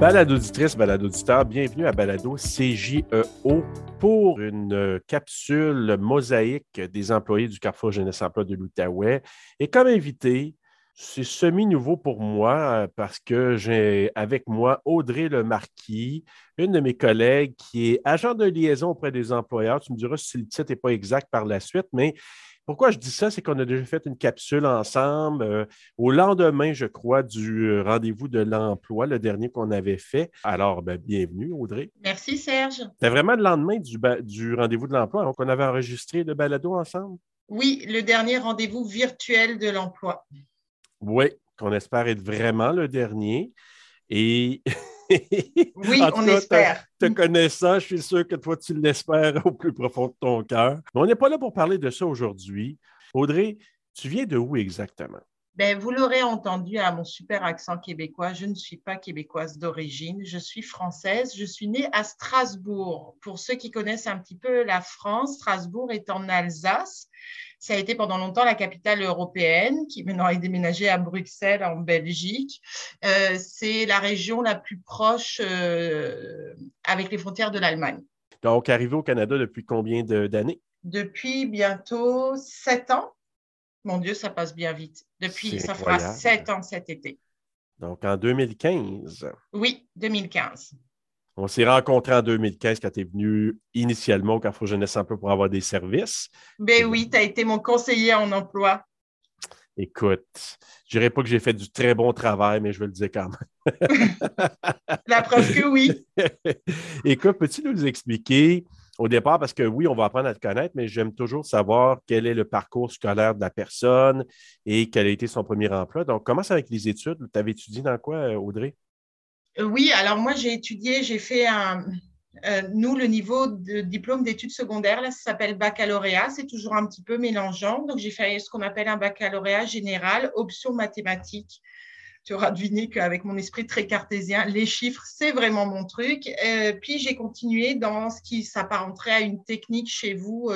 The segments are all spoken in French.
Balado auditrice, balado auditeur, bienvenue à Balado CJEO pour une euh, capsule mosaïque des employés du Carrefour Jeunesse Emploi de l'Outaouais. Et comme invité, c'est semi-nouveau pour moi euh, parce que j'ai avec moi Audrey Lemarquis, une de mes collègues qui est agent de liaison auprès des employeurs. Tu me diras si le titre n'est pas exact par la suite, mais pourquoi je dis ça, c'est qu'on a déjà fait une capsule ensemble euh, au lendemain, je crois, du euh, rendez-vous de l'emploi, le dernier qu'on avait fait. Alors, ben, bienvenue, Audrey. Merci, Serge. C'était vraiment le lendemain du, du rendez-vous de l'emploi, donc on avait enregistré le balado ensemble? Oui, le dernier rendez-vous virtuel de l'emploi. Oui, qu'on espère être vraiment le dernier. Et oui, on espère. Te, connaissant, je suis sûr que toi, tu l'espères au plus profond de ton cœur. Mais on n'est pas là pour parler de ça aujourd'hui. Audrey, tu viens de où exactement? Ben, vous l'aurez entendu à mon super accent québécois, je ne suis pas québécoise d'origine, je suis française. Je suis née à Strasbourg. Pour ceux qui connaissent un petit peu la France, Strasbourg est en Alsace. Ça a été pendant longtemps la capitale européenne, qui maintenant est déménagée à Bruxelles, en Belgique. Euh, c'est la région la plus proche euh, avec les frontières de l'Allemagne. Donc, arrivé au Canada depuis combien d'années? Depuis bientôt sept ans. Mon Dieu, ça passe bien vite. Depuis, ça fera sept ans cet été. Donc, en 2015. Oui, 2015. On s'est rencontrés en 2015 quand tu es venu initialement au Carrefour Jeunesse Emploi pour avoir des services. Ben oui, tu as été mon conseiller en emploi. Écoute, je dirais pas que j'ai fait du très bon travail, mais je vais le dire quand même. La preuve que oui. Écoute, peux-tu nous expliquer au départ, parce que oui, on va apprendre à te connaître, mais j'aime toujours savoir quel est le parcours scolaire de la personne et quel a été son premier emploi. Donc, commence avec les études. Tu avais étudié dans quoi, Audrey? Euh, oui, alors moi, j'ai étudié, j'ai fait un. Euh, nous, le niveau de diplôme d'études secondaires, là, ça s'appelle baccalauréat. C'est toujours un petit peu mélangeant. Donc, j'ai fait ce qu'on appelle un baccalauréat général, option mathématiques. Tu auras deviné qu'avec mon esprit très cartésien, les chiffres, c'est vraiment mon truc. Euh, puis, j'ai continué dans ce qui s'apparenterait à une technique chez vous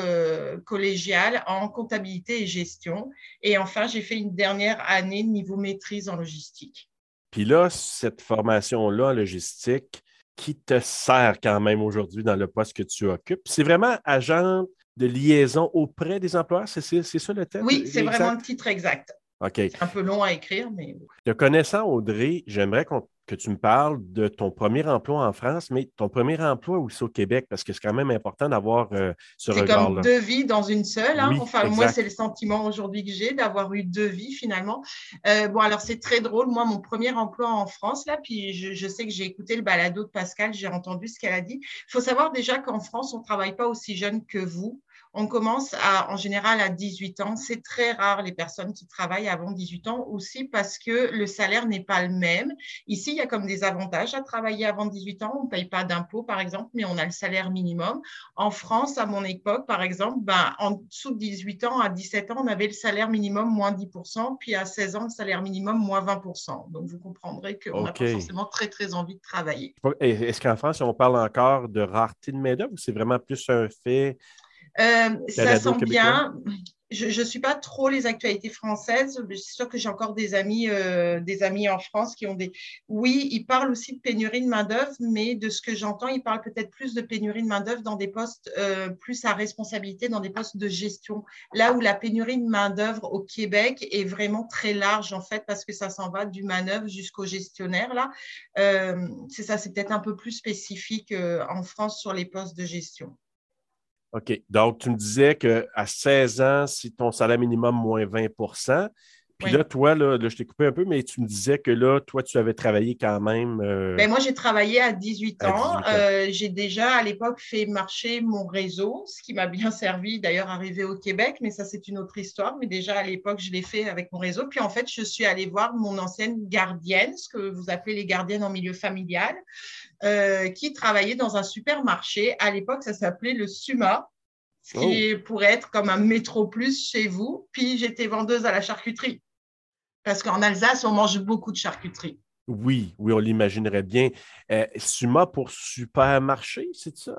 collégiale en comptabilité et gestion. Et enfin, j'ai fait une dernière année de niveau maîtrise en logistique. Puis là, cette formation-là en logistique, qui te sert quand même aujourd'hui dans le poste que tu occupes, c'est vraiment agent de liaison auprès des employeurs, c'est ça le thème? Oui, c'est vraiment le titre exact. OK. C'est un peu long à écrire, mais. Te connaissant, Audrey, j'aimerais que tu me parles de ton premier emploi en France, mais ton premier emploi aussi au Québec, parce que c'est quand même important d'avoir euh, ce regard-là. C'est comme deux vies dans une seule. Hein? enfin, moi, c'est le sentiment aujourd'hui que j'ai d'avoir eu deux vies finalement. Euh, bon, alors c'est très drôle. Moi, mon premier emploi en France, là, puis je, je sais que j'ai écouté le balado de Pascal, j'ai entendu ce qu'elle a dit. Il faut savoir déjà qu'en France, on ne travaille pas aussi jeune que vous. On commence à, en général à 18 ans. C'est très rare les personnes qui travaillent avant 18 ans aussi parce que le salaire n'est pas le même. Ici, il y a comme des avantages à travailler avant 18 ans. On ne paye pas d'impôts, par exemple, mais on a le salaire minimum. En France, à mon époque, par exemple, ben, en dessous de 18 ans, à 17 ans, on avait le salaire minimum moins 10%, puis à 16 ans, le salaire minimum moins 20%. Donc, vous comprendrez qu'on n'a pas forcément très, très envie de travailler. Est-ce qu'en France, on parle encore de rareté de main-d'œuvre ou c'est vraiment plus un fait ça sent bien. Je ne suis pas trop les actualités françaises. C'est sûr que j'ai encore des amis, euh, des amis en France qui ont des. Oui, ils parlent aussi de pénurie de main-d'œuvre, mais de ce que j'entends, ils parlent peut-être plus de pénurie de main-d'œuvre dans des postes euh, plus à responsabilité, dans des postes de gestion. Là où la pénurie de main-d'œuvre au Québec est vraiment très large, en fait, parce que ça s'en va du manœuvre jusqu'au gestionnaire. Là, c'est ça, c'est peut-être un peu plus spécifique en France sur les postes de gestion. OK. Donc, tu me disais qu'à 16 ans, si ton salaire minimum moins 20 puis là, toi, là, je t'ai coupé un peu, mais tu me disais que là, toi, tu avais travaillé quand même. Euh, ben, moi, j'ai travaillé à 18 ans. Euh, j'ai déjà, à l'époque, fait marcher mon réseau, ce qui m'a bien servi d'ailleurs arrivé au Québec, mais ça, c'est une autre histoire. Mais déjà, à l'époque, je l'ai fait avec mon réseau. Puis en fait, je suis allée voir mon ancienne gardienne, ce que vous appelez les gardiennes en milieu familial, euh, qui travaillait dans un supermarché. À l'époque, ça s'appelait le SUMA ce qui oh. pourrait être comme un métro plus chez vous. Puis j'étais vendeuse à la charcuterie. Parce qu'en Alsace, on mange beaucoup de charcuterie. Oui, oui, on l'imaginerait bien. Euh, Suma pour supermarché, c'est ça?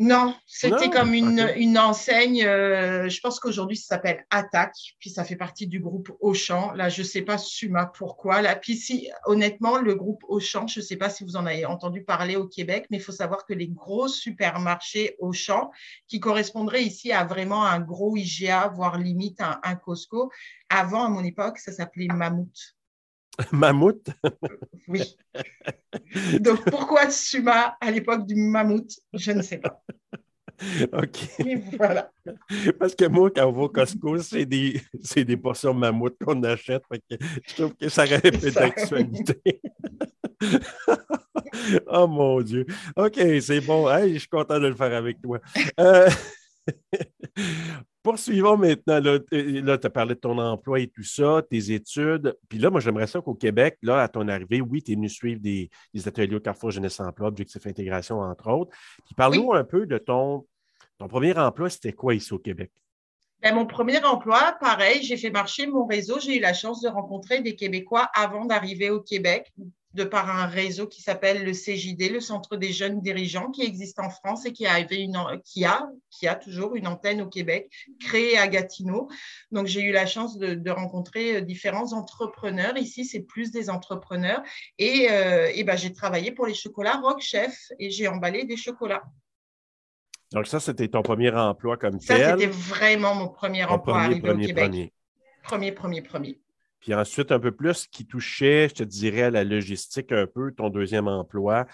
Non, c'était comme une, enseigne. Euh, je pense qu'aujourd'hui, ça s'appelle Attaque, puis ça fait partie du groupe Auchan. Là, je ne sais pas, Suma, pourquoi. Là, puis si, honnêtement, le groupe Auchan, je ne sais pas si vous en avez entendu parler au Québec, mais il faut savoir que les gros supermarchés Auchan, qui correspondraient ici à vraiment un gros IGA, voire limite un, un Costco, avant, à mon époque, ça s'appelait Mammouth. Mammouth? oui. Donc, pourquoi Suma à l'époque du mammouth? Je ne sais pas. OK. voilà. Parce que moi, quand on va au Costco, c'est des, des portions mammouth qu'on achète. je trouve que ça aurait peu d'actualité. oh mon Dieu. OK, c'est bon. je suis content de le faire avec toi. Euh, Poursuivons maintenant. Là, tu as parlé de ton emploi et tout ça, tes études. Puis là, moi, j'aimerais ça qu'au Québec, là, à ton arrivée, oui, tu es venu suivre des, ateliers au Carrefour Jeunesse Emploi, Objectif Intégration, entre autres. Puis parle-nous un peu de ton, ton premier emploi, c'était quoi ici au Québec? Ben, mon premier emploi, pareil, j'ai fait marcher mon réseau. J'ai eu la chance de rencontrer des Québécois avant d'arriver au Québec, de par un réseau qui s'appelle le CJD, le Centre des jeunes dirigeants, qui existe en France et qui, une, qui, a, qui a toujours une antenne au Québec, créée à Gatineau. Donc, j'ai eu la chance de, rencontrer euh, différents entrepreneurs. Ici, c'est plus des entrepreneurs. Et, euh, et ben, j'ai travaillé pour les chocolats Rock Chef et j'ai emballé des chocolats. Donc, ça, c'était ton premier emploi comme tel. Ça, c'était vraiment mon premier emploi arrivé au Québec. Premier, premier, premier. Puis ensuite, un peu plus qui touchait, je te dirais, à la logistique un peu, ton deuxième emploi.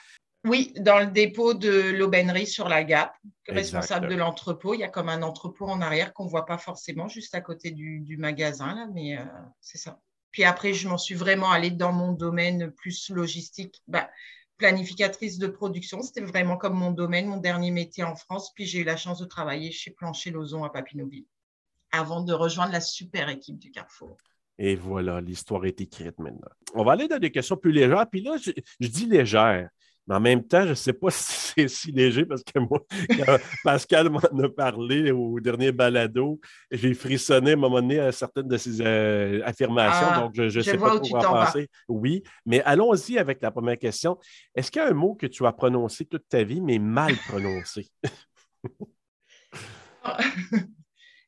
Oui, dans le dépôt de l'aubainerie sur la Gap, responsable de l'entrepôt. Il y a comme un entrepôt en arrière qu'on ne voit pas forcément, juste à côté du, magasin, là, mais euh, c'est ça. Puis après, je m'en suis vraiment allée dans mon domaine plus logistique. Bah, planificatrice de production, c'était vraiment comme mon domaine, mon dernier métier en France. Puis j'ai eu la chance de travailler chez Plancher Lozon à Papineauville avant de rejoindre la super équipe du Carrefour. Et voilà, l'histoire est écrite maintenant. On va aller dans des questions plus légères. Puis là, je, dis légère, mais en même temps, je ne sais pas si c'est si léger parce que moi, quand Pascal m'en a parlé au dernier balado, j'ai frissonné à un moment donné à certaines de ses euh, affirmations. Ah, donc, je ne sais pas quoi en penser. Oui, mais allons-y avec la première question. Est-ce qu'il y a un mot que tu as prononcé toute ta vie, mais mal prononcé?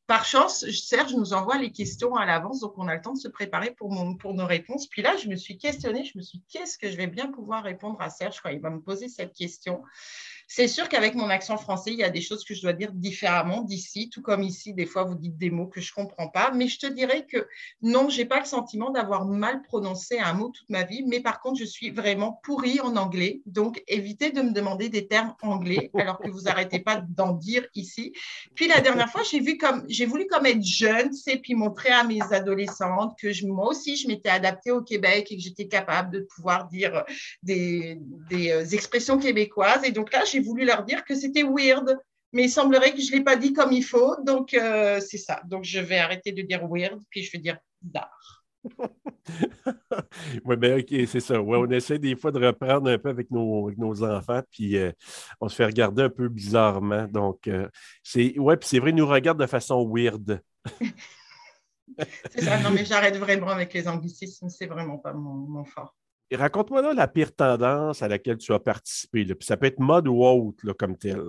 Par chance, Serge nous envoie les questions à l'avance, donc on a le temps de se préparer pour, nos réponses. Puis là, je me suis questionnée, je me suis dit, qu'est-ce que je vais bien pouvoir répondre à Serge quand il va me poser cette question? C'est sûr qu'avec mon accent français, il y a des choses que je dois dire différemment d'ici, tout comme ici, des fois, vous dites des mots que je ne comprends pas. Mais je te dirais que non, je n'ai pas le sentiment d'avoir mal prononcé un mot toute ma vie, mais par contre, je suis vraiment pourrie en anglais. Donc, évitez de me demander des termes anglais alors que vous n'arrêtez pas d'en dire ici. Puis la dernière fois, j'ai vu comme j'ai voulu comme être jeune, c'est puis montrer à mes adolescentes que moi aussi, je m'étais adaptée au Québec et que j'étais capable de pouvoir dire des, des euh, expressions québécoises. Et donc là, j'ai voulu leur dire que c'était weird, mais il semblerait que je ne l'ai pas dit comme il faut. Donc, euh, c'est ça. Donc, je vais arrêter de dire weird, puis je vais dire d'art. oui, bien, OK, c'est ça. Ouais, on essaie des fois de reprendre un peu avec nos, nos enfants, puis euh, on se fait regarder un peu bizarrement. Donc, euh, c'est ouais, puis c'est vrai, ils nous regardent de façon weird. c'est ça, non, mais j'arrête vraiment avec les anglicismes, c'est vraiment pas mon, mon fort. Raconte-moi là la pire tendance à laquelle tu as participé. Puis ça peut être mode ou autre comme tel.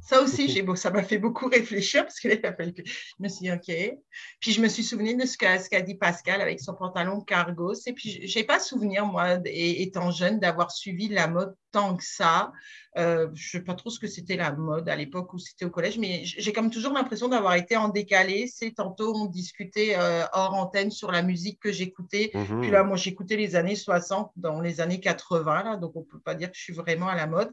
Ça aussi, ça m'a fait beaucoup réfléchir parce que je me suis dit, OK. Puis je me suis souvenu de ce qu'a dit Pascal avec son pantalon cargo. Puis, je n'ai pas souvenir, moi, étant jeune, d'avoir suivi la mode tant que ça. Euh, je ne sais pas trop ce que c'était la mode à l'époque où c'était au collège, mais j'ai comme toujours l'impression d'avoir été en décalé. C'est tantôt, on discutait euh, hors antenne sur la musique que j'écoutais. Mhm. Puis là, moi, j'écoutais les années 60 dans les années 80, là, donc on ne peut pas dire que je suis vraiment à la mode.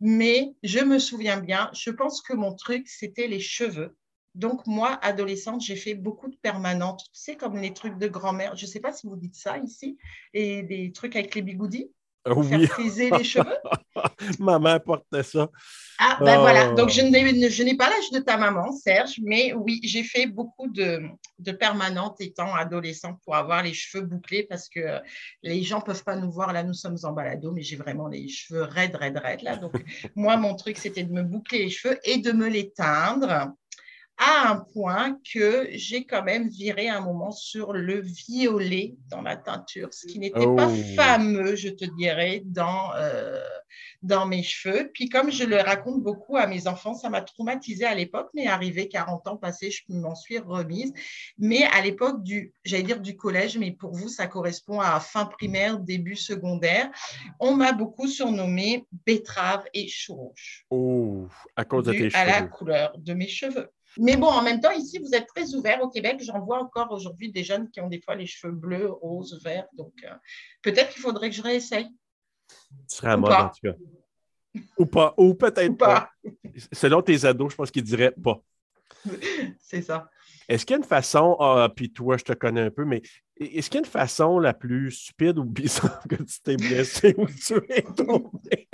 Mais je me souviens bien, je pense que mon truc, c'était les cheveux. Donc, moi, adolescente, j'ai fait beaucoup de permanentes, tu sais, comme les trucs de grand-mère. Je ne sais pas si vous dites ça ici, et des trucs avec les bigoudis? Ah oui. friser les cheveux? maman portait ça. Ah, ben voilà. Donc, je n'ai pas l'âge de ta maman, Serge, mais oui, j'ai fait beaucoup de, de permanentes étant adolescente pour avoir les cheveux bouclés parce que les gens ne peuvent pas nous voir. Là, nous sommes en balado, mais j'ai vraiment les cheveux raides, raides, raides. Là. Donc, moi, mon truc, c'était de me boucler les cheveux et de me les teindre à un point que j'ai quand même viré un moment sur le violet dans la teinture, ce qui n'était pas oh. fameux, je te dirais, dans, euh, dans mes cheveux. Puis comme je le raconte beaucoup à mes enfants, ça m'a traumatisée à l'époque, mais arrivé 40 ans passés, je m'en suis remise. Mais à l'époque du, j'allais dire du collège, mais pour vous, ça correspond à fin primaire, début secondaire, on m'a beaucoup surnommé betterave et chou Oh, à cause de tes cheveux. À la couleur de mes cheveux. Mais bon, en même temps, ici, vous êtes très ouvert au Québec. J'en vois encore aujourd'hui des jeunes qui ont des fois les cheveux bleus, roses, verts. Donc, euh, peut-être qu'il faudrait que je réessaye. Tu serais à mode, en tout cas. Ou pas, ou peut-être pas. Selon tes ados, je pense qu'ils diraient pas. C'est ça. Est-ce qu'il y a une façon, ah, puis toi, je te connais un peu, mais est-ce qu'il y a une façon la plus stupide ou bizarre que tu t'es blessé ou tu es tombé?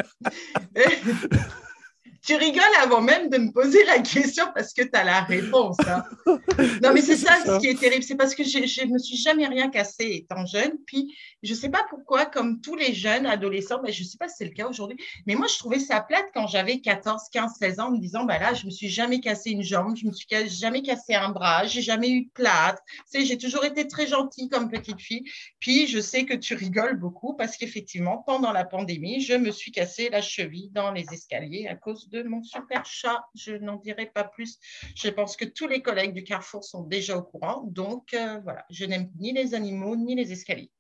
Tu rigoles avant même de me poser la question parce que tu as la réponse. Hein. Non, mais c'est ça, ce qui est terrible. C'est parce que je ne me suis jamais rien cassé étant jeune. Puis, je ne sais pas pourquoi, comme tous les jeunes adolescents, mais je ne sais pas si c'est le cas aujourd'hui, mais moi, je trouvais ça plate quand j'avais 14, 15, 16 ans, en me disant, bah là, je ne me suis jamais cassé une jambe, je ne me suis jamais cassé un bras, j'ai jamais eu de sais, j'ai toujours été très gentille comme petite fille. Puis, je sais que tu rigoles beaucoup parce qu'effectivement, pendant la pandémie, je me suis cassé la cheville dans les escaliers à cause de mon super chat. Je n'en dirai pas plus. Je pense que tous les collègues du Carrefour sont déjà au courant. Donc, euh, voilà, je n'aime ni les animaux ni les escaliers.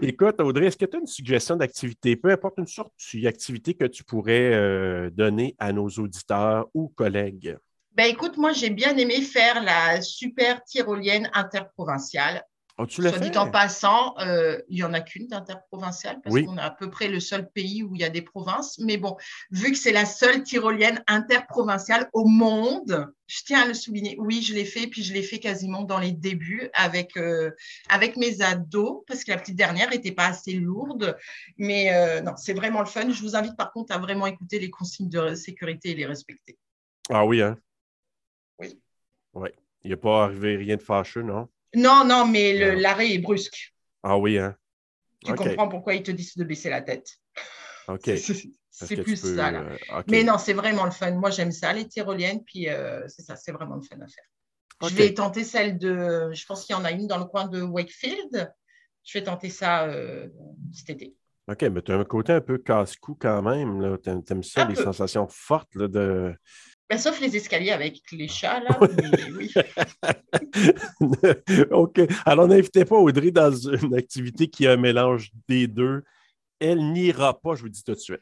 Écoute, Audrey, est-ce que tu as une suggestion d'activité, peu importe une sorte d'activité que tu pourrais euh, donner à nos auditeurs ou collègues? Ben écoute, moi j'ai bien aimé faire la super tyrolienne interprovinciale. Oh, tu Soit dit en passant, euh, il n'y en a qu'une d'interprovinciale parce qu'on est à peu près le seul pays où il y a des provinces. Mais bon, vu que c'est la seule tyrolienne interprovinciale au monde, je tiens à le souligner. Oui, je l'ai fait, puis je l'ai fait quasiment dans les débuts avec, euh, avec mes ados parce que la petite dernière n'était pas assez lourde. Mais euh, non, c'est vraiment le fun. Je vous invite par contre à vraiment écouter les consignes de sécurité et les respecter. Ah oui, hein? Oui. Oui. Il n'y a pas arrivé rien de fâcheux, non? Non, non, mais l'arrêt est brusque. Ah oui, hein? Tu comprends pourquoi ils te disent de baisser la tête. OK. C'est plus ça, là. Euh, mais non, c'est vraiment le fun. Moi, j'aime ça, les tyroliennes, puis euh, c'est ça, c'est vraiment le fun à faire. Je vais tenter celle de, je pense qu'il y en a une dans le coin de Wakefield. Je vais tenter ça euh, cet été. OK, mais tu as un côté un peu casse-cou quand même. Tu aimes ça, les sensations fortes de, ben, sauf les escaliers avec les chats, là. oui. OK. Alors, n'invitez pas Audrey dans une activité qui a un mélange des deux. Elle n'ira pas, je vous dis tout de suite.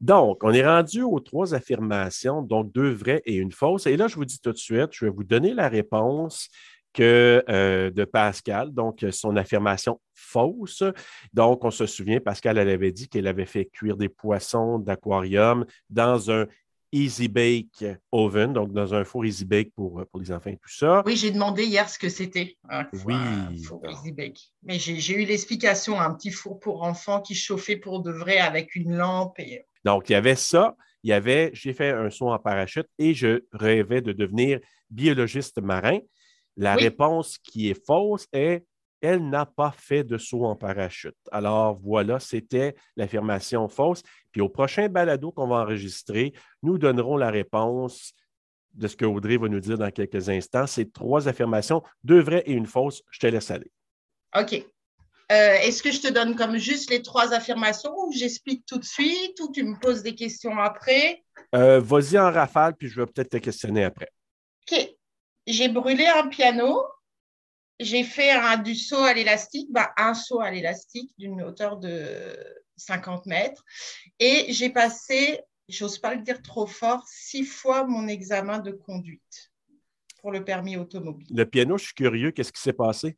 Donc, on est rendu aux trois affirmations, donc deux vraies et une fausse. Et là, je vous dis tout de suite, je vais vous donner la réponse que, euh, de Pascal, donc son affirmation fausse. Donc, on se souvient, Pascal, elle avait dit qu'elle avait fait cuire des poissons d'aquarium dans un Easy Bake Oven, donc dans un four Easy Bake pour, euh, pour les enfants et tout ça. Oui, j'ai demandé hier ce que c'était. Oui. Un four Easy Bake. Mais j'ai eu l'explication, un petit four pour enfants qui chauffait pour de vrai avec une lampe. Et... Donc, il y avait ça. Il y avait, j'ai fait un saut en parachute et je rêvais de devenir biologiste marin. La réponse qui est fausse est elle n'a pas fait de saut en parachute. Alors voilà, c'était l'affirmation fausse. Puis au prochain balado qu'on va enregistrer, nous donnerons la réponse de ce que Audrey va nous dire dans quelques instants. C'est trois affirmations, deux vraies et une fausse. Je te laisse aller. OK. Euh, est-ce que je te donne comme juste les trois affirmations ou j'explique tout de suite ou tu me poses des questions après? Euh, vas-y en rafale, puis je vais peut-être te questionner après. OK. J'ai brûlé un piano j'ai fait un, du saut à l'élastique, bah, un saut à l'élastique d'une hauteur de 50 mètres. Et j'ai passé, j'ose pas le dire trop fort, six fois mon examen de conduite pour le permis automobile. Le piano, je suis curieux, qu'est-ce qui s'est passé?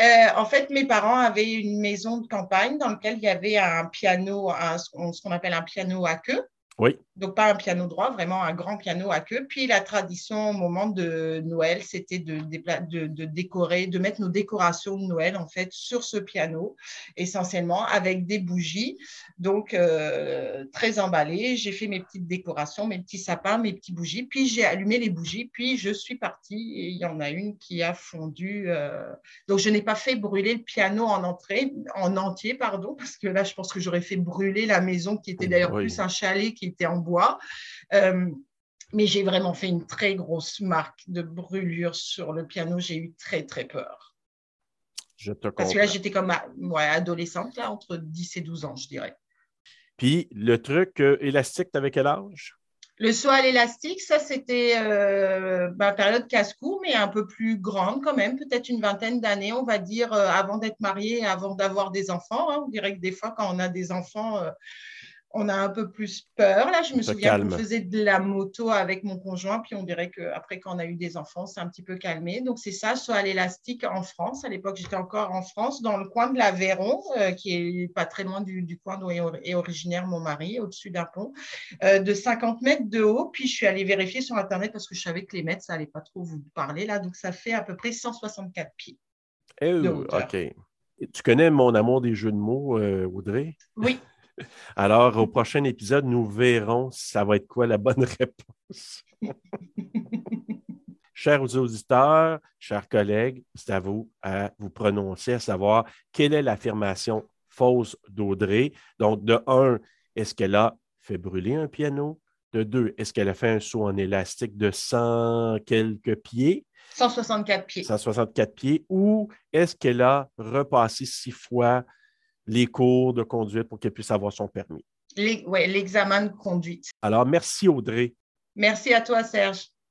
Euh, en fait, mes parents avaient une maison de campagne dans laquelle il y avait un piano, ce qu'on appelle un piano à queue. Oui. Donc, pas un piano droit, vraiment un grand piano à queue. Puis, la tradition au moment de Noël, c'était de, de, décorer, de mettre nos décorations de Noël, en fait, sur ce piano, essentiellement avec des bougies. Donc, euh, très emballé. J'ai fait mes petites décorations, mes petits sapins, mes petites bougies. Puis, j'ai allumé les bougies. Puis, je suis partie et il y en a une qui a fondu. Euh. Donc, je n'ai pas fait brûler le piano en entrée, en entier, pardon, parce que là, je pense que j'aurais fait brûler la maison qui était d'ailleurs plus un chalet qui était en bois. Euh, Mais j'ai vraiment fait une très grosse marque de brûlure sur le piano. J'ai eu très, très peur. Je te Parce que là, j'étais comme adolescente, là, entre 10 et 12 ans, je dirais. Puis le truc euh, élastique, tu avais quel âge? Le saut à l'élastique, ça, c'était euh, bah, période casse-cou, mais un peu plus grande quand même, peut-être une vingtaine d'années, on va dire, euh, avant d'être mariée, avant d'avoir des enfants. Hein. On dirait que des fois, quand on a des enfants, on a un peu plus peur. Là, je me souviens qu'on faisait de la moto avec mon conjoint, puis on dirait qu'après, quand on a eu des enfants, c'est un petit peu calmé. Donc, c'est ça, soit à l'élastique en France. À l'époque, j'étais encore en France, dans le coin de l'Aveyron, euh, qui est pas très loin du, coin d'où est originaire mon mari, au-dessus d'un pont, euh, de 50 mètres de haut. Puis, je suis allée vérifier sur Internet parce que je savais que les mètres, ça n'allait pas trop vous parler là. Donc, ça fait à peu près 164 pieds. Eh, OK. Tu connais mon amour des jeux de mots, euh, Audrey? Oui. Alors, au prochain épisode, nous verrons si ça va être quoi la bonne réponse. chers auditeurs, chers collègues, c'est à vous à vous prononcer, à savoir quelle est l'affirmation fausse d'Audrey. Donc, de un, est-ce qu'elle a fait brûler un piano? De deux, est-ce qu'elle a fait un saut en élastique de 100 quelques pieds? 164 pieds. 164 pieds. Ou est-ce qu'elle a repassé six fois les cours de conduite pour qu'elle puisse avoir son permis. Oui, l'examen de conduite. Alors, merci Audrey. Merci à toi, Serge.